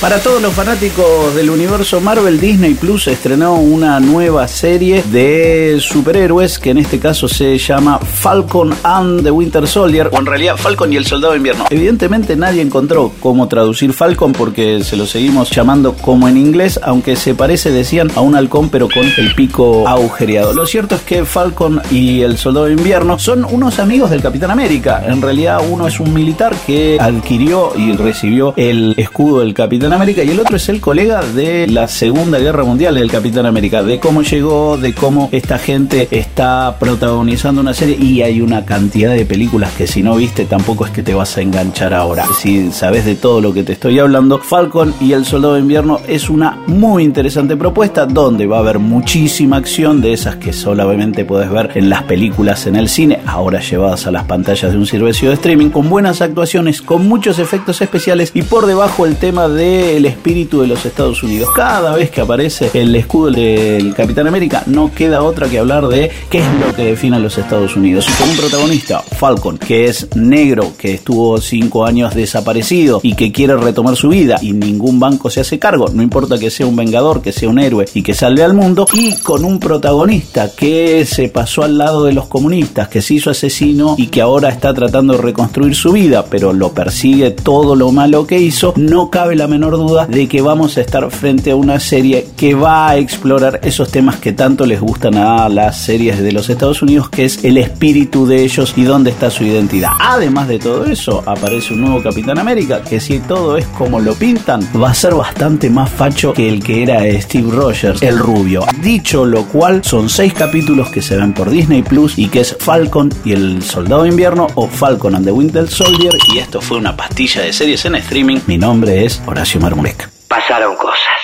Para todos los fanáticos del universo Marvel, Disney Plus estrenó una nueva serie de superhéroes que en este caso se llama Falcon and the Winter Soldier, o en realidad Falcon y el Soldado de Invierno. Evidentemente nadie encontró cómo traducir Falcon porque se lo seguimos llamando como en inglés, aunque se parece, decían, a un halcón pero con el pico agujereado. Lo cierto es que Falcon y el Soldado de Invierno son unos amigos del Capitán América. En realidad uno es un militar que adquirió y recibió el escudo del Capitán América y el otro es el colega de la Segunda Guerra Mundial del Capitán América, de cómo llegó, de cómo esta gente está protagonizando una serie y hay una cantidad de películas que si no viste tampoco es que te vas a enganchar ahora. Si sabes de todo lo que te estoy hablando, Falcon y el Soldado de Invierno es una muy interesante propuesta donde va a haber muchísima acción de esas que solamente puedes ver en las películas en el cine, ahora llevadas a las pantallas de un servicio de streaming, con buenas actuaciones, con muchos efectos especiales y por debajo el tema de el espíritu de los Estados Unidos. Cada vez que aparece el escudo del Capitán América, no queda otra que hablar de qué es lo que define a los Estados Unidos. Y con un protagonista, Falcon, que es negro, que estuvo cinco años desaparecido y que quiere retomar su vida y ningún banco se hace cargo, no importa que sea un vengador, que sea un héroe y que salve al mundo, y con un protagonista que se pasó al lado de los comunistas, que se hizo asesino y que ahora está tratando de reconstruir su vida, pero lo persigue todo lo malo que hizo, no cabe la menor duda de que vamos a estar frente a una serie que va a explorar esos temas que tanto les gustan a las series de los Estados Unidos, que es el espíritu de ellos y dónde está su identidad. Además de todo eso, aparece un nuevo Capitán América, que si todo es como lo pintan, va a ser bastante más facho que el que era Steve Rogers, el rubio. Dicho lo cual, son seis capítulos que se ven por Disney Plus y que es Falcon y el Soldado de Invierno o Falcon and the Winter Soldier. Y esto fue una pastilla de series en streaming. Mi nombre es Horacio Pasaron cosas.